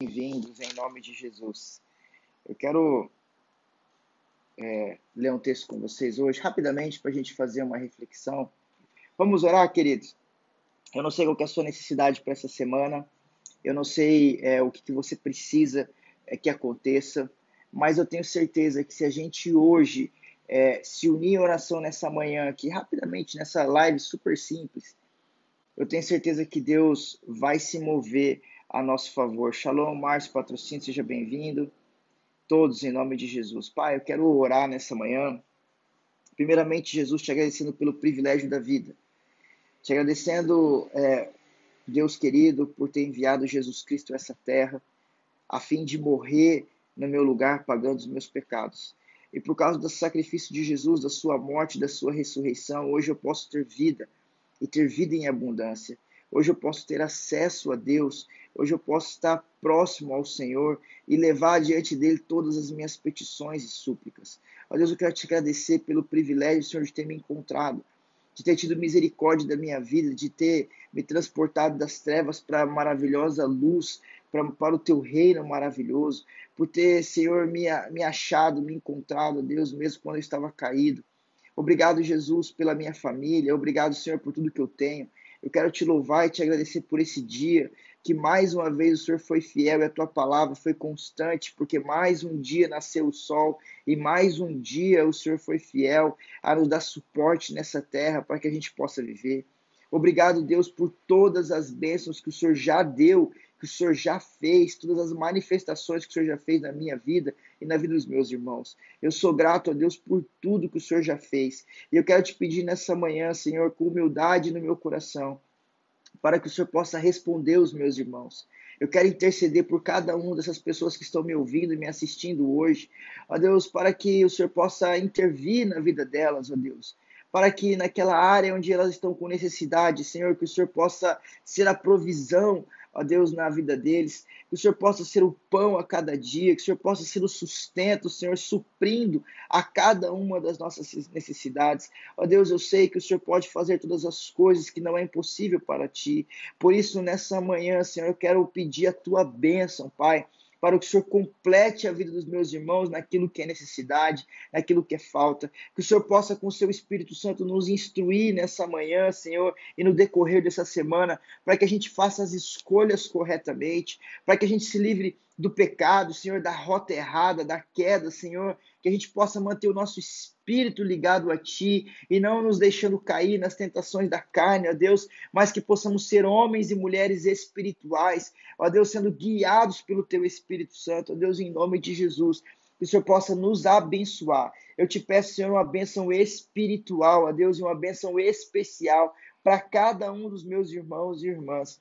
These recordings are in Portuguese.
bem-vindos em nome de Jesus. Eu quero é, ler um texto com vocês hoje, rapidamente, para a gente fazer uma reflexão. Vamos orar, queridos? Eu não sei qual é a sua necessidade para essa semana, eu não sei é, o que, que você precisa é, que aconteça, mas eu tenho certeza que se a gente hoje é, se unir em oração nessa manhã aqui, rapidamente, nessa live super simples, eu tenho certeza que Deus vai se mover a nosso favor. Shalom, Márcio Patrocínio, seja bem-vindo. Todos em nome de Jesus. Pai, eu quero orar nessa manhã. Primeiramente, Jesus, te agradecendo pelo privilégio da vida. Te agradecendo, é, Deus querido, por ter enviado Jesus Cristo a essa terra, a fim de morrer no meu lugar, pagando os meus pecados. E por causa do sacrifício de Jesus, da sua morte, da sua ressurreição, hoje eu posso ter vida e ter vida em abundância. Hoje eu posso ter acesso a Deus, hoje eu posso estar próximo ao Senhor e levar diante dele todas as minhas petições e súplicas. Ó Deus, eu quero te agradecer pelo privilégio, Senhor, de ter me encontrado, de ter tido misericórdia da minha vida, de ter me transportado das trevas para a maravilhosa luz, para, para o teu reino maravilhoso, por ter, Senhor, me, me achado, me encontrado, Deus, mesmo quando eu estava caído. Obrigado, Jesus, pela minha família. Obrigado, Senhor, por tudo que eu tenho. Eu quero te louvar e te agradecer por esse dia, que mais uma vez o Senhor foi fiel e a tua palavra foi constante, porque mais um dia nasceu o sol e mais um dia o Senhor foi fiel a nos dar suporte nessa terra para que a gente possa viver. Obrigado, Deus, por todas as bênçãos que o Senhor já deu que o Senhor já fez, todas as manifestações que o Senhor já fez na minha vida e na vida dos meus irmãos. Eu sou grato a Deus por tudo que o Senhor já fez. E eu quero te pedir nessa manhã, Senhor, com humildade no meu coração, para que o Senhor possa responder os meus irmãos. Eu quero interceder por cada uma dessas pessoas que estão me ouvindo e me assistindo hoje. Ó Deus, para que o Senhor possa intervir na vida delas, ó Deus para que naquela área onde elas estão com necessidade, Senhor, que o Senhor possa ser a provisão, ó Deus, na vida deles, que o Senhor possa ser o pão a cada dia, que o Senhor possa ser o sustento, Senhor, suprindo a cada uma das nossas necessidades. Ó Deus, eu sei que o Senhor pode fazer todas as coisas que não é impossível para ti. Por isso, nessa manhã, Senhor, eu quero pedir a tua bênção, Pai para que o Senhor complete a vida dos meus irmãos naquilo que é necessidade, naquilo que é falta. Que o Senhor possa, com o seu Espírito Santo, nos instruir nessa manhã, Senhor, e no decorrer dessa semana, para que a gente faça as escolhas corretamente, para que a gente se livre do pecado, Senhor, da rota errada, da queda, Senhor, que a gente possa manter o nosso espírito ligado a Ti e não nos deixando cair nas tentações da carne, ó Deus, mas que possamos ser homens e mulheres espirituais, ó Deus, sendo guiados pelo Teu Espírito Santo, ó Deus, em nome de Jesus. Que o Senhor possa nos abençoar. Eu te peço, Senhor, uma bênção espiritual, ó Deus, e uma bênção especial para cada um dos meus irmãos e irmãs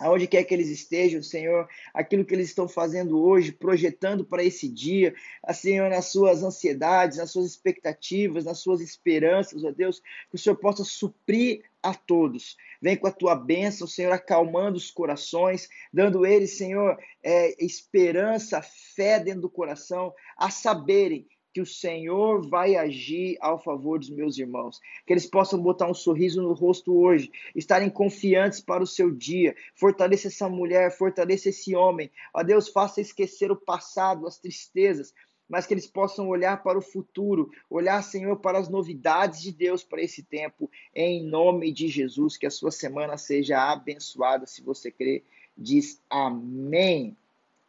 aonde quer que eles estejam, Senhor, aquilo que eles estão fazendo hoje, projetando para esse dia, Senhor, nas suas ansiedades, nas suas expectativas, nas suas esperanças, ó Deus, que o Senhor possa suprir a todos. Vem com a tua bênção, Senhor, acalmando os corações, dando eles, Senhor, é, esperança, fé dentro do coração, a saberem que o Senhor vai agir ao favor dos meus irmãos. Que eles possam botar um sorriso no rosto hoje, estarem confiantes para o seu dia. Fortaleça essa mulher, fortaleça esse homem. Ó Deus, faça esquecer o passado, as tristezas, mas que eles possam olhar para o futuro, olhar, Senhor, para as novidades de Deus para esse tempo, em nome de Jesus. Que a sua semana seja abençoada, se você crê. Diz amém.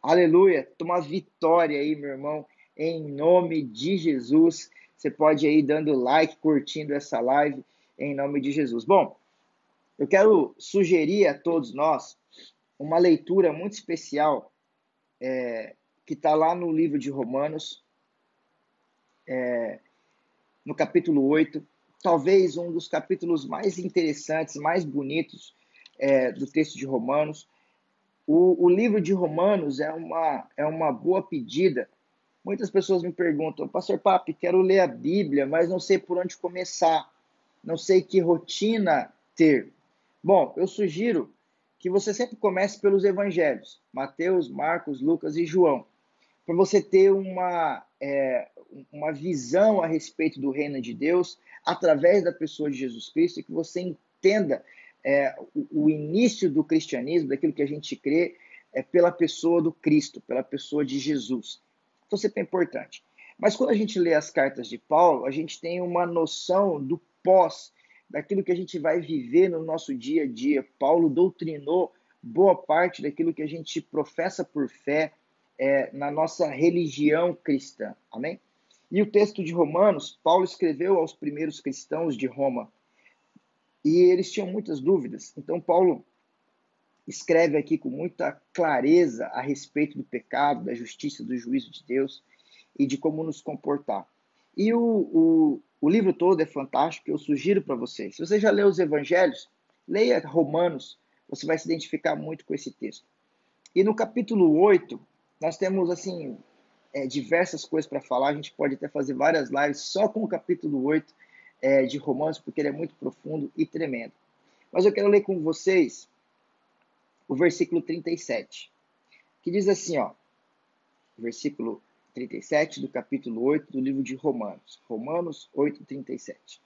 Aleluia. Toma vitória aí, meu irmão em nome de Jesus. Você pode ir dando like, curtindo essa live em nome de Jesus. Bom, eu quero sugerir a todos nós uma leitura muito especial é, que está lá no livro de Romanos, é, no capítulo 8, talvez um dos capítulos mais interessantes, mais bonitos é, do texto de Romanos. O, o livro de Romanos é uma, é uma boa pedida Muitas pessoas me perguntam, Pastor Papi, quero ler a Bíblia, mas não sei por onde começar, não sei que rotina ter. Bom, eu sugiro que você sempre comece pelos evangelhos, Mateus, Marcos, Lucas e João, para você ter uma, é, uma visão a respeito do reino de Deus através da pessoa de Jesus Cristo e que você entenda é, o, o início do cristianismo, daquilo que a gente crê, é pela pessoa do Cristo, pela pessoa de Jesus. Então sempre é importante. Mas quando a gente lê as cartas de Paulo, a gente tem uma noção do pós, daquilo que a gente vai viver no nosso dia a dia. Paulo doutrinou boa parte daquilo que a gente professa por fé é, na nossa religião cristã. Amém? E o texto de Romanos, Paulo escreveu aos primeiros cristãos de Roma. E eles tinham muitas dúvidas. Então, Paulo escreve aqui com muita clareza a respeito do pecado, da justiça, do juízo de Deus e de como nos comportar. E o, o, o livro todo é fantástico, eu sugiro para vocês. Se você já leu os evangelhos, leia Romanos, você vai se identificar muito com esse texto. E no capítulo 8, nós temos assim é, diversas coisas para falar, a gente pode até fazer várias lives só com o capítulo 8 é, de Romanos, porque ele é muito profundo e tremendo. Mas eu quero ler com vocês o versículo 37, que diz assim, ó, versículo 37 do capítulo 8 do livro de Romanos. Romanos 8, 37.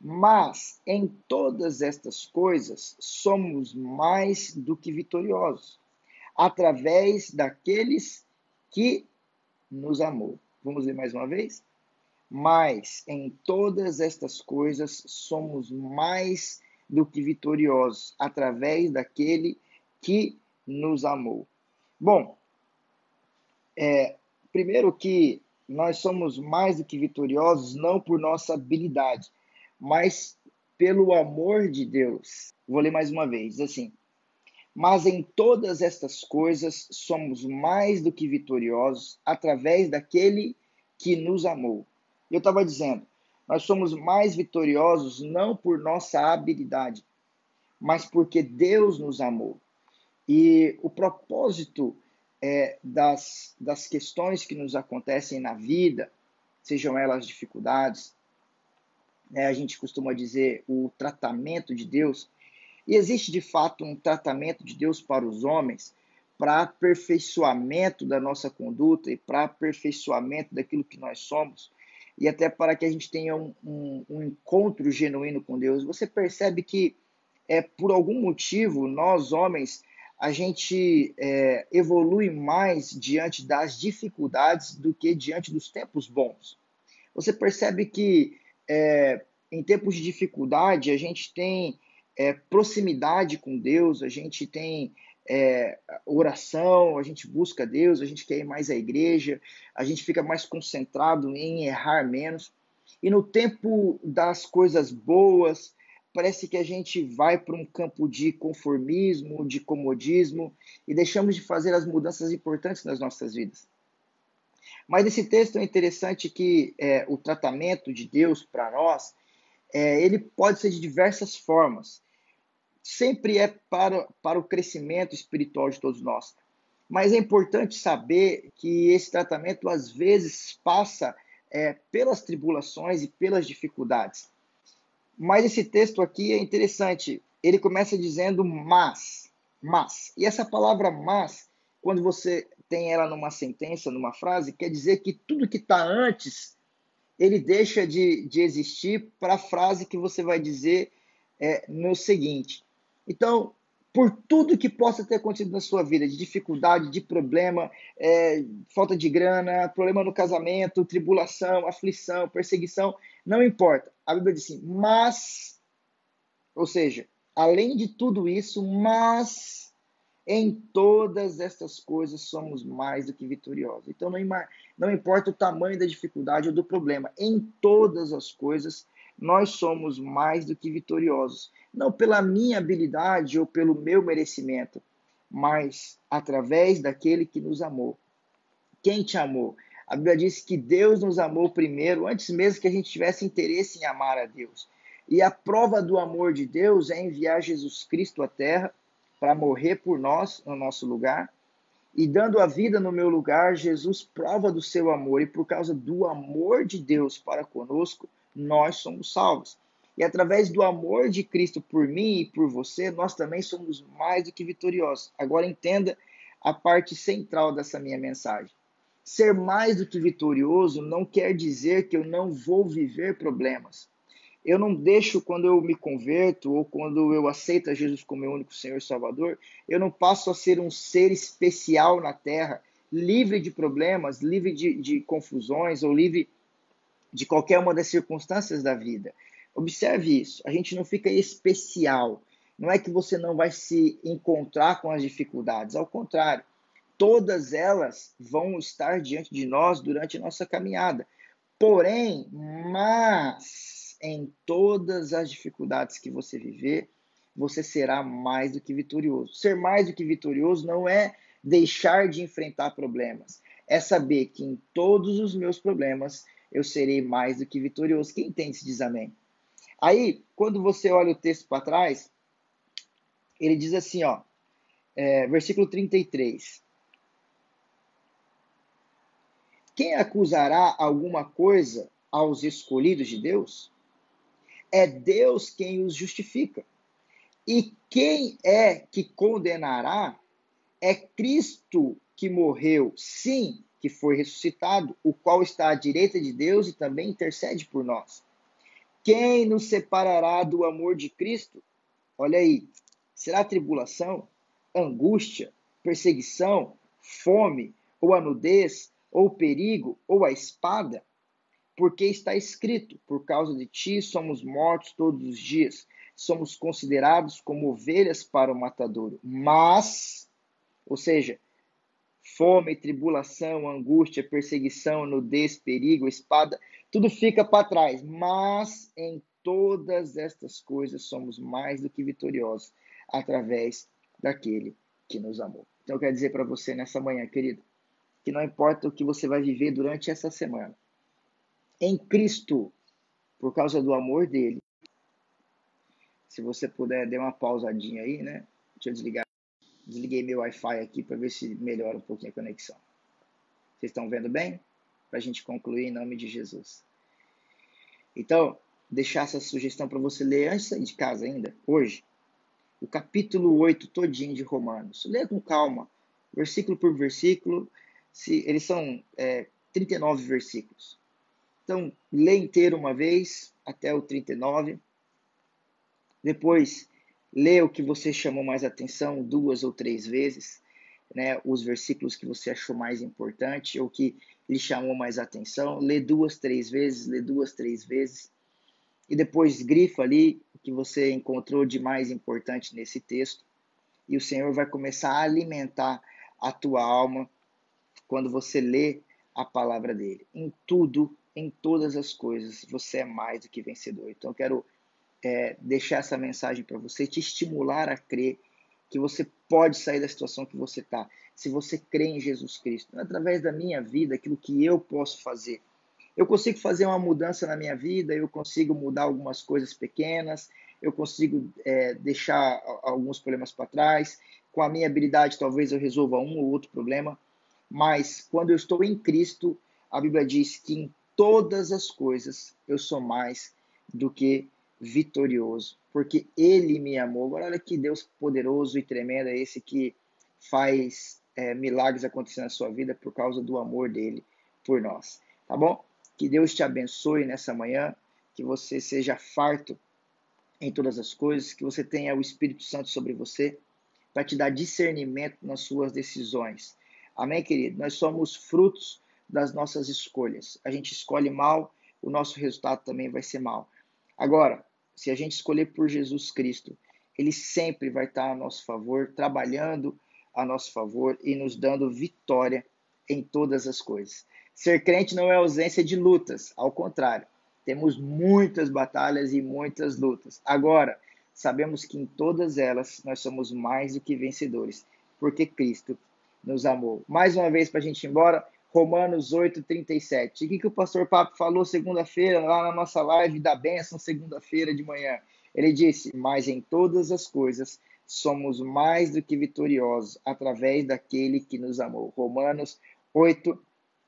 Mas em todas estas coisas somos mais do que vitoriosos, através daqueles que nos amou. Vamos ler mais uma vez? Mas em todas estas coisas somos mais do que vitoriosos, através daquele que nos amou. Bom, é, primeiro que nós somos mais do que vitoriosos não por nossa habilidade, mas pelo amor de Deus. Vou ler mais uma vez, assim. Mas em todas estas coisas somos mais do que vitoriosos através daquele que nos amou. Eu estava dizendo, nós somos mais vitoriosos não por nossa habilidade, mas porque Deus nos amou. E o propósito é, das, das questões que nos acontecem na vida, sejam elas dificuldades, né, a gente costuma dizer o tratamento de Deus, e existe de fato um tratamento de Deus para os homens, para aperfeiçoamento da nossa conduta e para aperfeiçoamento daquilo que nós somos, e até para que a gente tenha um, um, um encontro genuíno com Deus. Você percebe que, é, por algum motivo, nós homens a gente é, evolui mais diante das dificuldades do que diante dos tempos bons. Você percebe que é, em tempos de dificuldade a gente tem é, proximidade com Deus, a gente tem é, oração, a gente busca Deus, a gente quer ir mais à igreja, a gente fica mais concentrado em errar menos. E no tempo das coisas boas, parece que a gente vai para um campo de conformismo, de comodismo e deixamos de fazer as mudanças importantes nas nossas vidas. Mas esse texto é interessante que é, o tratamento de Deus para nós, é, ele pode ser de diversas formas. Sempre é para, para o crescimento espiritual de todos nós. Mas é importante saber que esse tratamento às vezes passa é, pelas tribulações e pelas dificuldades. Mas esse texto aqui é interessante. Ele começa dizendo mas, mas. E essa palavra mas, quando você tem ela numa sentença, numa frase, quer dizer que tudo que está antes, ele deixa de, de existir para a frase que você vai dizer é, no seguinte. Então, por tudo que possa ter acontecido na sua vida, de dificuldade, de problema, é, falta de grana, problema no casamento, tribulação, aflição, perseguição, não importa. A Bíblia diz assim, mas, ou seja, além de tudo isso, mas em todas estas coisas somos mais do que vitoriosos. Então não, não importa o tamanho da dificuldade ou do problema, em todas as coisas nós somos mais do que vitoriosos. Não pela minha habilidade ou pelo meu merecimento, mas através daquele que nos amou. Quem te amou? A Bíblia diz que Deus nos amou primeiro, antes mesmo que a gente tivesse interesse em amar a Deus. E a prova do amor de Deus é enviar Jesus Cristo à terra para morrer por nós, no nosso lugar. E dando a vida no meu lugar, Jesus prova do seu amor. E por causa do amor de Deus para conosco, nós somos salvos. E através do amor de Cristo por mim e por você, nós também somos mais do que vitoriosos. Agora entenda a parte central dessa minha mensagem. Ser mais do que vitorioso não quer dizer que eu não vou viver problemas. Eu não deixo quando eu me converto ou quando eu aceito a Jesus como meu único Senhor e Salvador, eu não passo a ser um ser especial na terra, livre de problemas, livre de, de confusões ou livre de qualquer uma das circunstâncias da vida. Observe isso. A gente não fica especial. Não é que você não vai se encontrar com as dificuldades. Ao contrário, todas elas vão estar diante de nós durante a nossa caminhada. Porém, mas em todas as dificuldades que você viver, você será mais do que vitorioso. Ser mais do que vitorioso não é deixar de enfrentar problemas, é saber que em todos os meus problemas eu serei mais do que vitorioso. Quem entende se diz amém. Aí, quando você olha o texto para trás, ele diz assim, ó, é, versículo 33. Quem acusará alguma coisa aos escolhidos de Deus? É Deus quem os justifica. E quem é que condenará? É Cristo que morreu, sim, que foi ressuscitado, o qual está à direita de Deus e também intercede por nós. Quem nos separará do amor de Cristo? Olha aí, será tribulação, angústia, perseguição, fome, ou a nudez, ou perigo, ou a espada? porque está escrito: por causa de ti somos mortos todos os dias, somos considerados como ovelhas para o matadouro. Mas, ou seja, fome, tribulação, angústia, perseguição, nudez, perigo, espada, tudo fica para trás. Mas em todas estas coisas somos mais do que vitoriosos através daquele que nos amou. Então eu quero dizer para você nessa manhã, querido, que não importa o que você vai viver durante essa semana, em Cristo, por causa do amor dele. Se você puder, dê uma pausadinha aí, né? Deixa eu desligar. Desliguei meu Wi-Fi aqui para ver se melhora um pouquinho a conexão. Vocês estão vendo bem? Para a gente concluir em nome de Jesus. Então, deixar essa sugestão para você ler antes de sair de casa ainda, hoje, o capítulo 8 todinho de Romanos. Leia com calma, versículo por versículo. Se, eles são é, 39 versículos. Então, lê inteiro uma vez, até o 39. Depois, lê o que você chamou mais atenção duas ou três vezes, né? Os versículos que você achou mais importante ou que lhe chamou mais atenção. Lê duas, três vezes, lê duas, três vezes. E depois grifa ali o que você encontrou de mais importante nesse texto. E o Senhor vai começar a alimentar a tua alma quando você lê a palavra dele. Em tudo em todas as coisas você é mais do que vencedor. Então, eu quero é, deixar essa mensagem para você, te estimular a crer que você pode sair da situação que você está, se você crê em Jesus Cristo. Não é através da minha vida, aquilo que eu posso fazer. Eu consigo fazer uma mudança na minha vida, eu consigo mudar algumas coisas pequenas, eu consigo é, deixar alguns problemas para trás. Com a minha habilidade, talvez eu resolva um ou outro problema, mas quando eu estou em Cristo, a Bíblia diz que em todas as coisas eu sou mais do que vitorioso, porque Ele me amou. Agora, olha que Deus poderoso e tremendo é esse que faz é, milagres acontecer na sua vida por causa do amor dele por nós, tá bom? Que Deus te abençoe nessa manhã, que você seja farto em todas as coisas, que você tenha o Espírito Santo sobre você para te dar discernimento nas suas decisões. Amém, querido? Nós somos frutos das nossas escolhas. A gente escolhe mal, o nosso resultado também vai ser mal. Agora, se a gente escolher por Jesus Cristo, ele sempre vai estar a nosso favor, trabalhando a nosso favor e nos dando vitória em todas as coisas. Ser crente não é ausência de lutas, ao contrário, temos muitas batalhas e muitas lutas. Agora, sabemos que em todas elas nós somos mais do que vencedores, porque Cristo nos amou. Mais uma vez, para a gente ir embora, Romanos 8, 37. O que, que o pastor Papo falou segunda-feira, lá na nossa live da bênção, segunda-feira de manhã? Ele disse: Mas em todas as coisas somos mais do que vitoriosos através daquele que nos amou. Romanos 8,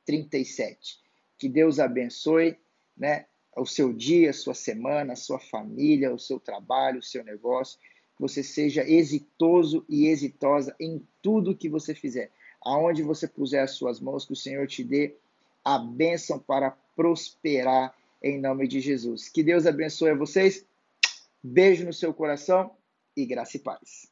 37. Que Deus abençoe né, o seu dia, a sua semana, a sua família, o seu trabalho, o seu negócio. Você seja exitoso e exitosa em tudo que você fizer aonde você puser as suas mãos, que o Senhor te dê a bênção para prosperar em nome de Jesus. Que Deus abençoe vocês. Beijo no seu coração e graça e paz.